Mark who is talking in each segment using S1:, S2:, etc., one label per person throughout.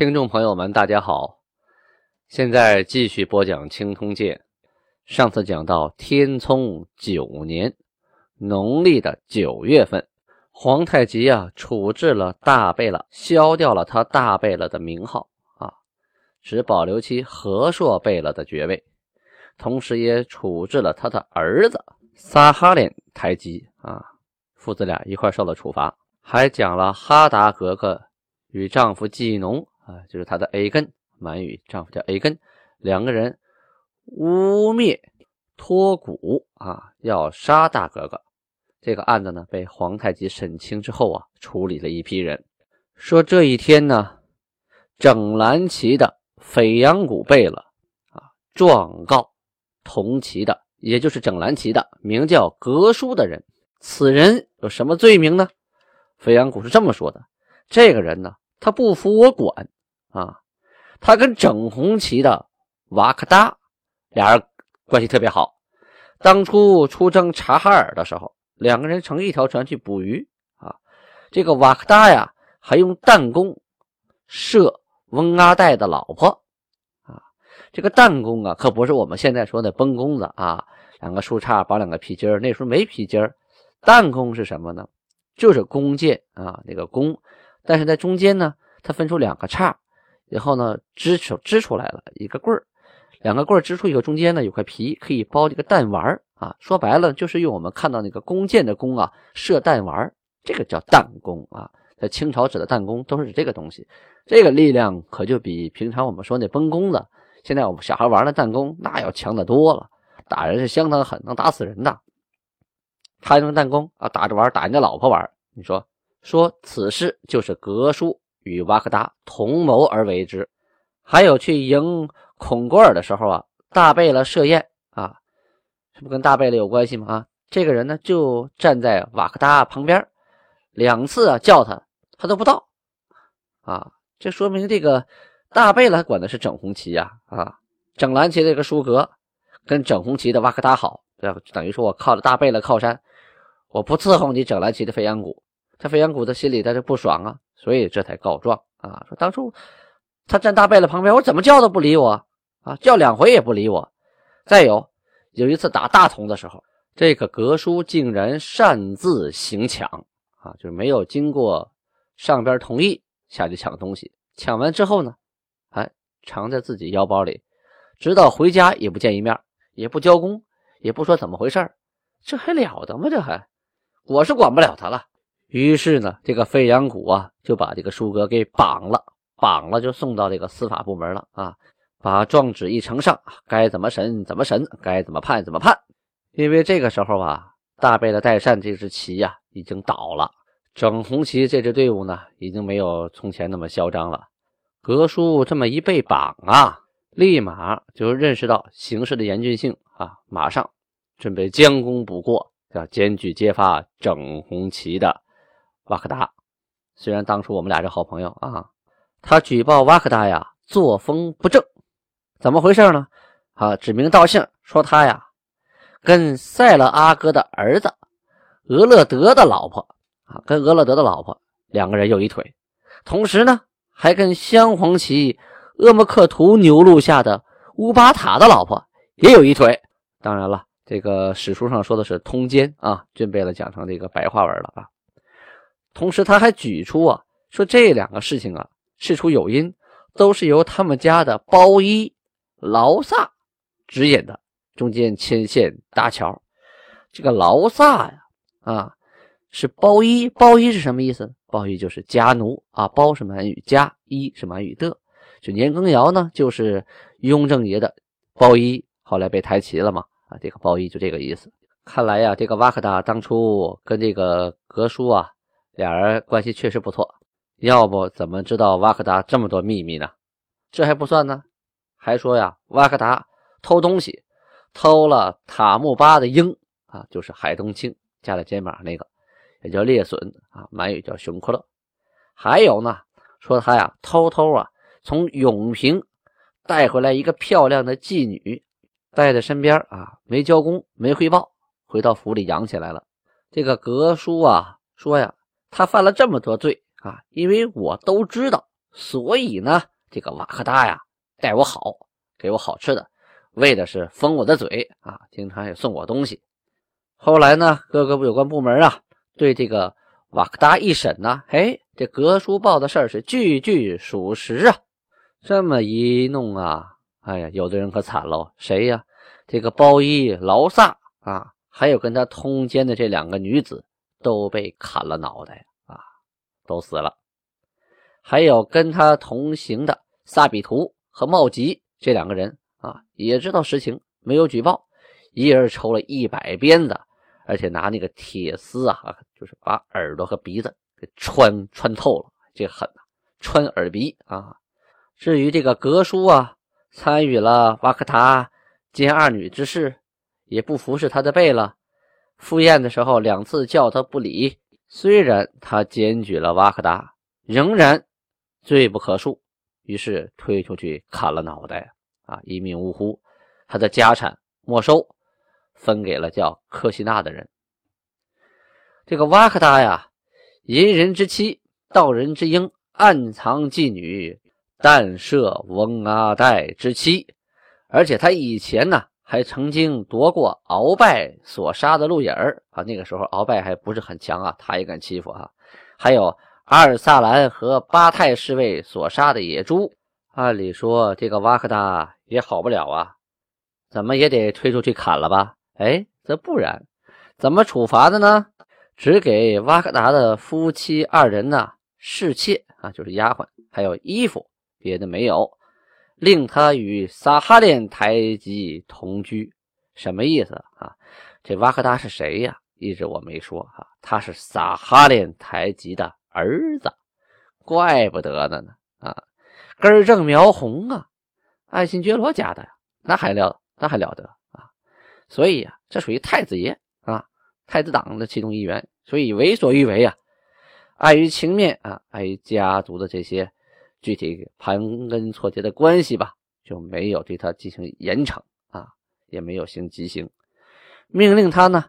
S1: 听众朋友们，大家好，现在继续播讲《清通鉴》。上次讲到天聪九年，农历的九月份，皇太极啊处置了大贝勒，削掉了他大贝勒的名号啊，只保留其和硕贝勒的爵位。同时也处置了他的儿子撒哈连台吉啊，父子俩一块受了处罚。还讲了哈达格格与丈夫季农啊，就是他的 A 根满语丈夫叫 A 根，两个人污蔑托古啊，要杀大格格。这个案子呢，被皇太极审清之后啊，处理了一批人。说这一天呢，整蓝旗的斐阳古贝勒啊，状告。同旗的，也就是整蓝旗的，名叫格书的人，此人有什么罪名呢？飞扬谷是这么说的：这个人呢，他不服我管啊，他跟整红旗的瓦克达俩人关系特别好。当初出征察哈尔的时候，两个人乘一条船去捕鱼啊。这个瓦克达呀，还用弹弓射翁阿代的老婆啊。这个弹弓啊，可不是我们现在说的崩弓子啊，两个树杈绑两个皮筋那时候没皮筋弹弓是什么呢？就是弓箭啊，那个弓，但是在中间呢，它分出两个叉，然后呢支出支出来了一个棍儿，两个棍儿支出以后，中间呢有块皮，可以包这个弹丸啊。说白了，就是用我们看到那个弓箭的弓啊，射弹丸这个叫弹弓啊。在清朝指的弹弓都是指这个东西，这个力量可就比平常我们说那崩弓子。现在我们小孩玩的弹弓，那要强的多了，打人是相当狠，能打死人的。他用弹弓啊，打着玩，打人家老婆玩。你说说，此事就是格叔与瓦克达同谋而为之。还有去迎孔果尔的时候啊，大贝勒设宴啊，这不跟大贝勒有关系吗？啊，这个人呢就站在瓦克达旁边，两次啊叫他，他都不到啊，这说明这个。大贝勒管的是整红旗呀，啊，整蓝旗的这个舒格跟整红旗的瓦克达好，对吧等于说我靠着大贝勒靠山，我不伺候你整蓝旗的飞扬谷，他飞扬谷的心里他就不爽啊，所以这才告状啊，说当初他站大贝勒旁边，我怎么叫都不理我啊，叫两回也不理我。再有有一次打大同的时候，这个格叔竟然擅自行抢啊，就是没有经过上边同意下去抢东西，抢完之后呢？哎藏在自己腰包里，直到回家也不见一面，也不交工，也不说怎么回事这还了得吗？这还，我是管不了他了。于是呢，这个费扬谷啊，就把这个舒哥给绑了，绑了就送到这个司法部门了啊。把状纸一呈上，该怎么审怎么审，该怎么判怎么判。因为这个时候啊，大贝勒代善这支旗呀已经倒了，整红旗这支队伍呢，已经没有从前那么嚣张了。格叔这么一被绑啊，立马就认识到形势的严峻性啊，马上准备将功补过，要检举揭发整红旗的瓦克达。虽然当初我们俩是好朋友啊，他举报瓦克达呀作风不正，怎么回事呢？啊，指名道姓说他呀跟塞勒阿哥的儿子俄勒德的老婆啊，跟俄勒德的老婆两个人有一腿，同时呢。还跟镶黄旗鄂木克图牛录下的乌巴塔的老婆也有一腿。当然了，这个史书上说的是通奸啊，俊贝勒讲成这个白话文了啊。同时，他还举出啊，说这两个事情啊，事出有因，都是由他们家的包衣劳萨指引的，中间牵线搭桥。这个劳萨呀，啊。是包衣，包衣是什么意思？包衣就是家奴啊，包是满语，家衣是满语的。就年羹尧呢，就是雍正爷的包衣，后来被抬旗了嘛啊，这个包衣就这个意思。看来呀，这个瓦克达当初跟这个格叔啊，俩人关系确实不错，要不怎么知道瓦克达这么多秘密呢？这还不算呢，还说呀，瓦克达偷东西，偷了塔木巴的鹰啊，就是海东青加在肩膀那个，也叫猎隼啊，满语叫熊克勒。还有呢，说他呀，偷偷啊从永平带回来一个漂亮的妓女，带在身边啊，没交工，没汇报，回到府里养起来了。这个格叔啊说呀，他犯了这么多罪。啊，因为我都知道，所以呢，这个瓦克达呀待我好，给我好吃的，为的是封我的嘴啊，经常也送我东西。后来呢，各个有关部门啊，对这个瓦克达一审呢，哎，这格书报的事儿是句句属实啊。这么一弄啊，哎呀，有的人可惨喽，谁呀？这个包衣劳萨啊，还有跟他通奸的这两个女子都被砍了脑袋啊。都死了，还有跟他同行的萨比图和茂吉这两个人啊，也知道实情，没有举报，一人抽了一百鞭子，而且拿那个铁丝啊，就是把耳朵和鼻子给穿穿透了，这狠呐，穿耳鼻啊！至于这个格叔啊，参与了瓦克塔奸二女之事，也不服侍他的贝了，赴宴的时候两次叫他不理。虽然他检举了瓦克达，仍然罪不可恕，于是推出去砍了脑袋啊，一命呜呼。他的家产没收，分给了叫科西纳的人。这个瓦克达呀，淫人之妻，盗人之婴，暗藏妓女，弹射翁阿代之妻，而且他以前呢。还曾经夺过鳌拜所杀的鹿眼儿啊，那个时候鳌拜还不是很强啊，他也敢欺负啊。还有阿尔萨兰和巴泰侍卫所杀的野猪，按理说这个瓦克达也好不了啊，怎么也得推出去砍了吧？哎，这不然，怎么处罚的呢？只给瓦克达的夫妻二人呢侍妾啊，就是丫鬟，还有衣服，别的没有。令他与撒哈连台吉同居，什么意思啊？这瓦克达是谁呀？一直我没说哈，他是撒哈连台吉的儿子，怪不得的呢啊，根正苗红啊，爱新觉罗家的呀，那还了那还了得啊？所以呀，这属于太子爷啊，太子党的其中一员，所以为所欲为啊，碍于情面啊，碍于家族的这些。具体盘根错节的关系吧，就没有对他进行严惩啊，也没有行极刑，命令他呢，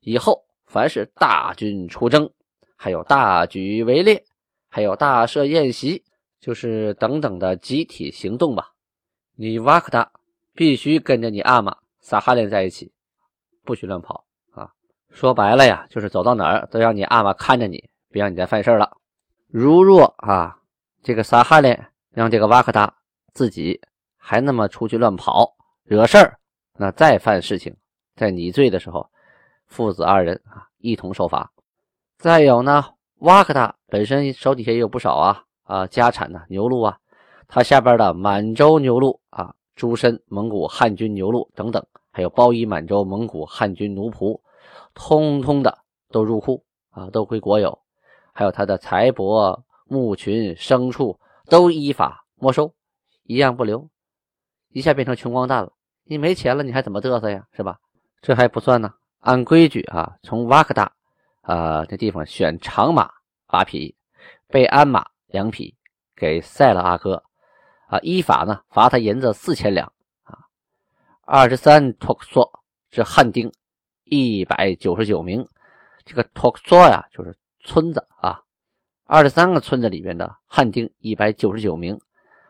S1: 以后凡是大军出征，还有大举围猎，还有大设宴席，就是等等的集体行动吧，你瓦克达必须跟着你阿玛撒哈连在一起，不许乱跑啊！说白了呀，就是走到哪儿都让你阿玛看着你，别让你再犯事了。如若啊。这个撒哈连让这个瓦克达自己还那么出去乱跑惹事儿，那再犯事情，在拟罪的时候，父子二人啊一同受罚。再有呢，瓦克达本身手底下也有不少啊啊家产呢牛鹿啊，他下边的满洲牛鹿啊，诸身蒙古汉军牛鹿等等，还有包衣满洲蒙古汉军奴仆，通通的都入库啊，都归国有，还有他的财帛。牧群、牲畜都依法没收，一样不留，一下变成穷光蛋了。你没钱了，你还怎么嘚瑟呀？是吧？这还不算呢。按规矩啊，从瓦克达啊这地方选长马八匹，贝鞍马两匹，给塞勒阿哥啊，依法呢罚他银子四千两啊。二十三托克索是汉丁一百九十九名，这个托克索呀就是村子啊。二十三个村子里面的汉丁一百九十九名，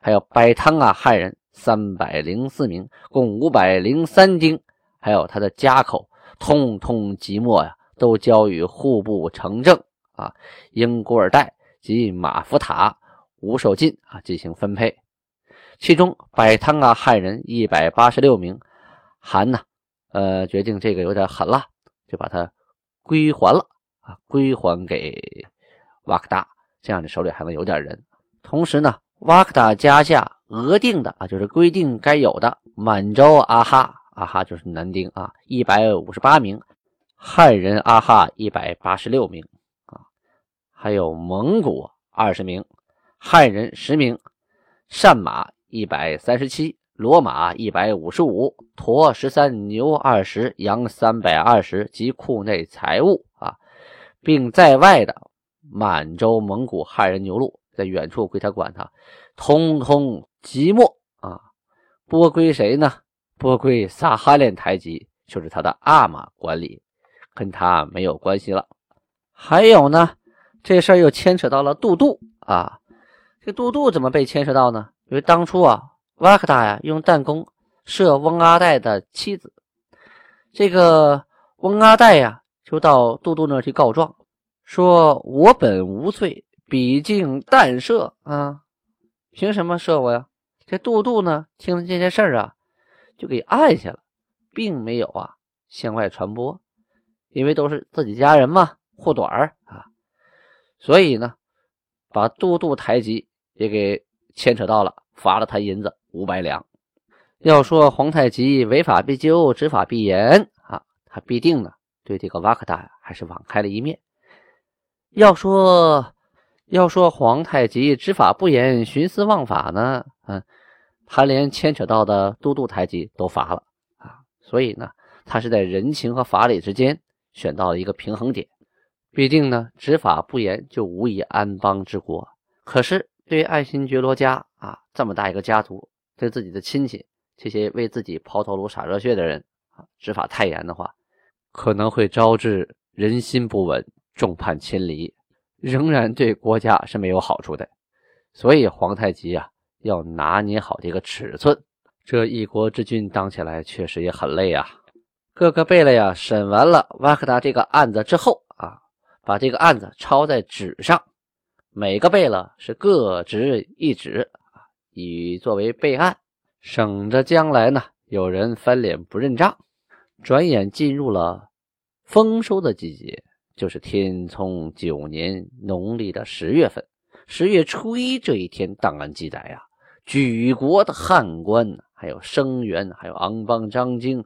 S1: 还有白汤啊汉人三百零四名，共五百零三丁，还有他的家口，通通即墨呀，都交与户部城正啊，英古尔代及马福塔、吴守进啊进行分配。其中摆汤啊汉人一百八十六名，韩呢，呃，决定这个有点狠了，就把它归还了啊，归还给。瓦克达这样你手里还能有点人，同时呢，瓦克达加下额定的啊，就是规定该有的满洲阿哈阿哈就是男丁啊，一百五十八名，汉人阿哈一百八十六名啊，还有蒙古二十名，汉人十名，善马一百三十七，骡马一百五十五，驼十三，牛二十，羊三百二十，及库内财物啊，并在外的满洲、蒙古、汉人牛鹿，在远处归他管，他通通即没啊，拨归谁呢？拨归萨哈连台吉，就是他的阿玛管理，跟他没有关系了。还有呢，这事儿又牵扯到了杜杜啊。这杜杜怎么被牵扯到呢？因为当初啊，瓦克达呀用弹弓射翁阿代的妻子，这个翁阿代呀就到杜杜那去告状，说我本无罪，彼竟弹射啊，凭什么射我呀？这杜杜呢听了这件事儿啊。就给按下了，并没有啊向外传播，因为都是自己家人嘛，护短儿啊，所以呢，把都督台吉也给牵扯到了，罚了他银子五百两。要说皇太极违法必究，执法必严啊，他必定呢对这个瓦克达还是网开了一面。要说要说皇太极执法不严，徇私枉法呢，嗯。他连牵扯到的都督台吉都罚了啊，所以呢，他是在人情和法理之间选到了一个平衡点。毕竟呢，执法不严就无以安邦治国。可是对爱新觉罗家啊这么大一个家族，对自己的亲戚这些为自己抛头颅洒热血的人啊，执法太严的话，可能会招致人心不稳，众叛亲离，仍然对国家是没有好处的。所以皇太极啊。要拿捏好这个尺寸，这一国之君当起来确实也很累啊。各个贝勒呀，审完了瓦克达这个案子之后啊，把这个案子抄在纸上，每个贝勒是各执一纸，以作为备案，省着将来呢有人翻脸不认账。转眼进入了丰收的季节，就是天聪九年农历的十月份，十月初一这一天，档案记载呀。举国的汉官，还有生员，还有昂邦张京、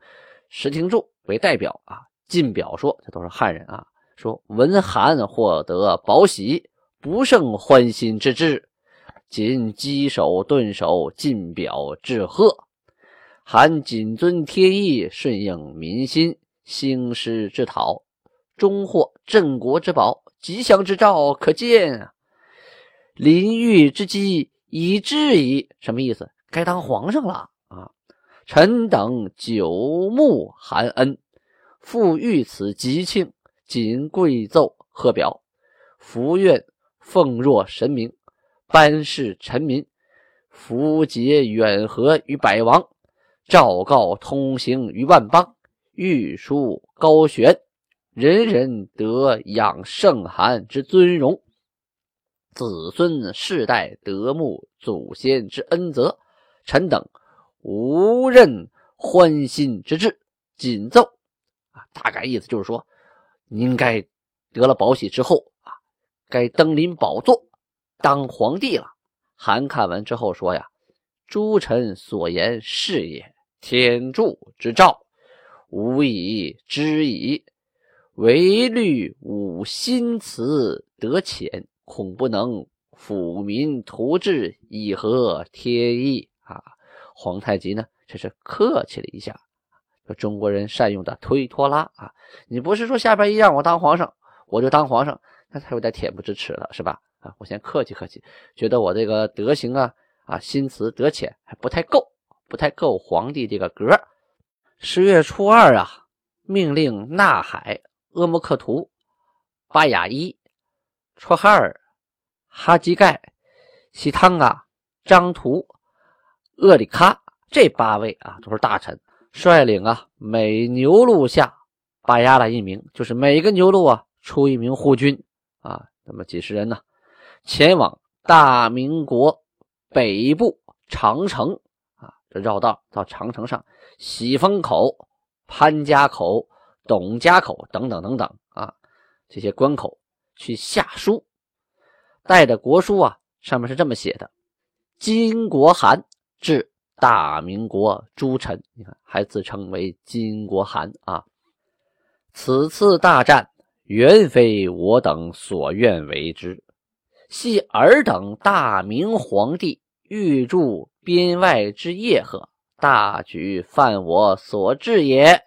S1: 石廷柱为代表啊，进表说，这都是汉人啊。说文韩获得宝喜，不胜欢心之至，仅稽首顿首，进表致贺。韩谨遵天意，顺应民心，兴师之讨，终获镇国之宝，吉祥之兆可见啊！临御之机。以至矣，什么意思？该当皇上了啊！臣等久慕韩恩，复遇此吉庆，谨跪奏贺表，福愿奉若神明，班氏臣民，福结远和于百王，昭告通行于万邦，玉书高悬，人人得养圣寒之尊荣。子孙世代得慕祖先之恩泽，臣等无任欢心之志，谨奏啊！大概意思就是说，您该得了宝玺之后啊，该登临宝座当皇帝了。韩看完之后说呀：“诸臣所言是也，天助之兆，吾以知矣。唯虑吾心慈得浅。”恐不能抚民图治，以合天意啊！皇太极呢，这是客气了一下，说中国人善用的推拖拉啊！你不是说下边一让我当皇上，我就当皇上，那他有点恬不知耻了，是吧？啊，我先客气客气，觉得我这个德行啊啊，心慈德浅还不太够，不太够皇帝这个格。十月初二啊，命令纳海、阿木克图、巴雅伊。绰哈尔、哈基盖、西汤啊、张图、厄里喀这八位啊，都是大臣，率领啊每牛录下巴亚拉一名，就是每个牛录啊出一名护军啊，那么几十人呢，前往大明国北部长城啊，这绕道到长城上，喜峰口、潘家口、董家口等等等等啊，这些关口。去下书，带的国书啊，上面是这么写的：“金国函致大明国诸臣。”你看，还自称为金国函啊。此次大战原非我等所愿为之，系尔等大明皇帝欲助边外之叶赫，大举犯我所至也。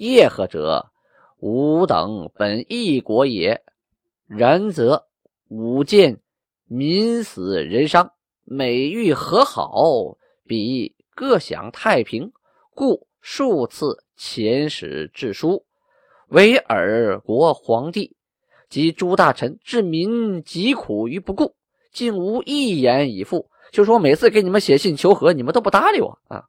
S1: 叶赫者，吾等本一国也。然则吾见民死人伤，每欲和好，彼各享太平，故数次遣使致书，为尔国皇帝。及诸大臣治民疾苦于不顾，竟无一言以复。就说每次给你们写信求和，你们都不搭理我啊！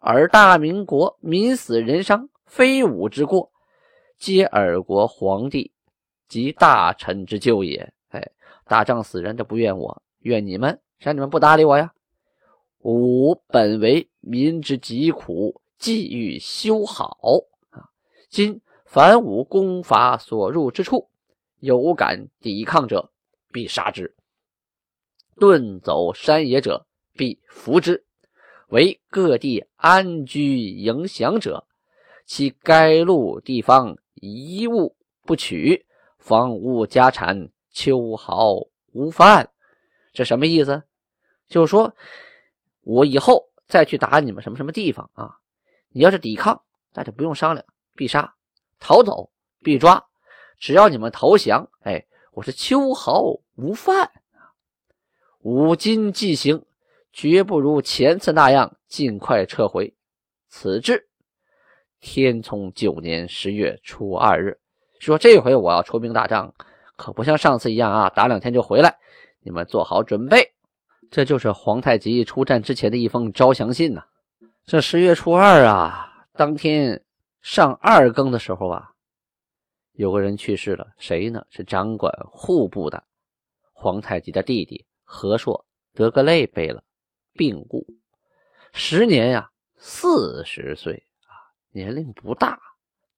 S1: 而大明国民死人伤，非吾之过，皆尔国皇帝及大臣之咎也。哎，打仗死人，这不怨我，怨你们，让你们不搭理我呀！吾本为民之疾苦，既欲修好啊，今凡吾功法所入之处。有敢抵抗者，必杀之；遁走山野者，必伏之。为各地安居营享者，其该路地方一物不取，房屋家产秋毫无犯。这什么意思？就是说我以后再去打你们什么什么地方啊？你要是抵抗，那就不用商量，必杀；逃走，必抓。只要你们投降，哎，我是秋毫无犯五今既行，绝不如前次那样尽快撤回。此至天聪九年十月初二日，说这回我要出兵打仗，可不像上次一样啊，打两天就回来。你们做好准备。这就是皇太极出战之前的一封招降信呐。这十月初二啊，当天上二更的时候啊。有个人去世了，谁呢？是掌管户部的皇太极的弟弟和硕德格类贝勒病故，时年呀四十岁，年龄不大，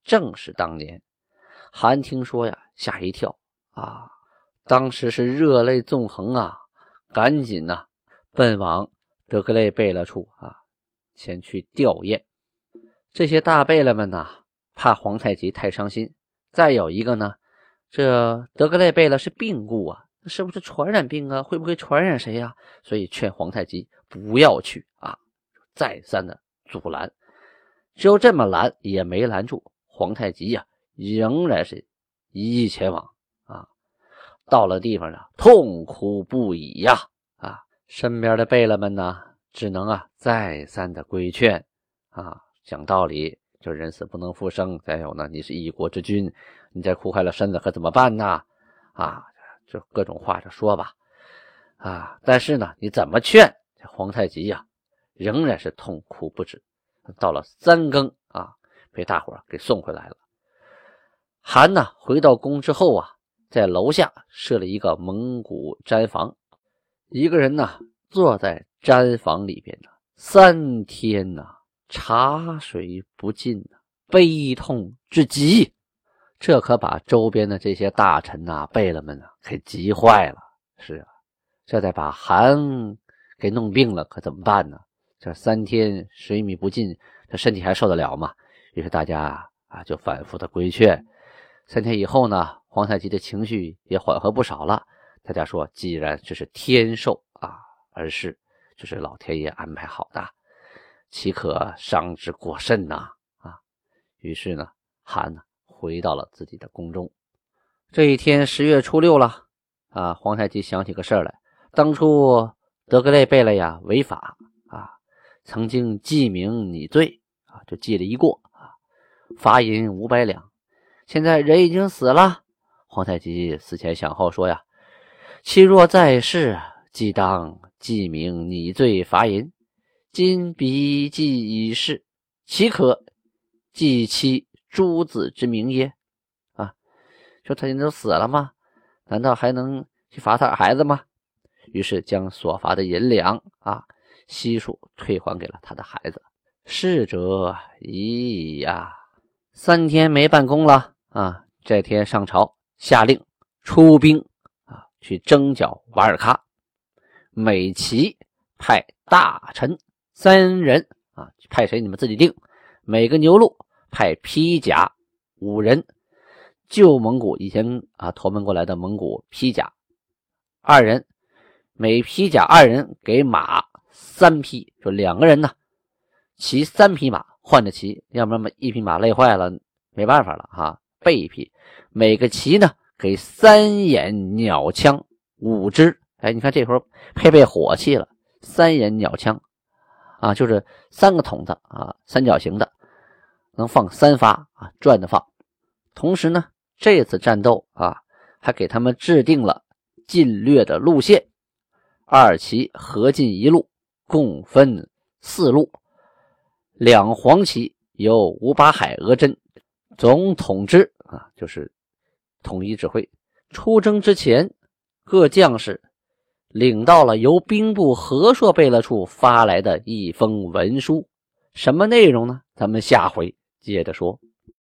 S1: 正是当年。韩听说呀，吓一跳啊，当时是热泪纵横啊，赶紧呐奔往德格类贝勒处啊，前去吊唁。这些大贝勒们呐，怕皇太极太伤心。再有一个呢，这德格类贝勒是病故啊，是不是传染病啊？会不会传染谁呀？所以劝皇太极不要去啊，再三的阻拦，就这么拦也没拦住皇太极呀，仍然是一一前往啊。到了地方呢，痛哭不已呀啊！身边的贝勒们呢，只能啊再三的规劝啊，讲道理。就人死不能复生，再有呢，你是一国之君，你再哭坏了身子可怎么办呢？啊，就各种话就说吧，啊，但是呢，你怎么劝这皇太极呀，仍然是痛哭不止。到了三更啊，被大伙给送回来了。韩呢，回到宫之后啊，在楼下设了一个蒙古毡房，一个人呢坐在毡房里边呢，三天呢。茶水不进呐，悲痛至极，这可把周边的这些大臣呐、贝勒们呐给急坏了。是啊，这再把韩给弄病了，可怎么办呢？这三天水米不进，这身体还受得了吗？于是大家啊就反复的规劝。三天以后呢，皇太极的情绪也缓和不少了。大家说，既然这是天授啊，而是就是老天爷安排好的。岂可伤之过甚呐！啊，于是呢，韩呢回到了自己的宫中。这一天十月初六了啊，皇太极想起个事儿来。当初德格类贝勒呀违法，曾经记名拟罪啊，就记了一过啊，罚银五百两。现在人已经死了，皇太极思前想后说呀：“其若在世，即当记名拟罪罚银。”今彼既已逝，岂可记其诸子之名耶？啊，说他人都死了吗？难道还能去罚他孩子吗？于是将所罚的银两啊悉数退还给了他的孩子。逝者已呀，三天没办公了啊！这天上朝下令出兵啊，去征剿瓦尔喀。美其派大臣。三人啊，派谁你们自己定。每个牛录派披甲五人，旧蒙古以前啊投奔过来的蒙古披甲二人，每披甲二人给马三匹，就两个人呢，骑三匹马换着骑，要不然一匹马累坏了，没办法了哈，备一匹。每个骑呢给三眼鸟枪五支，哎，你看这会儿配备火器了，三眼鸟枪啊，就是三个筒子啊，三角形的，能放三发啊，转着放。同时呢，这次战斗啊，还给他们制定了进略的路线，二旗合进一路，共分四路，两黄旗由吴八海、额真总统之啊，就是统一指挥。出征之前，各将士领到了由兵部和硕贝勒处发来的一封文书，什么内容呢？咱们下回接着说。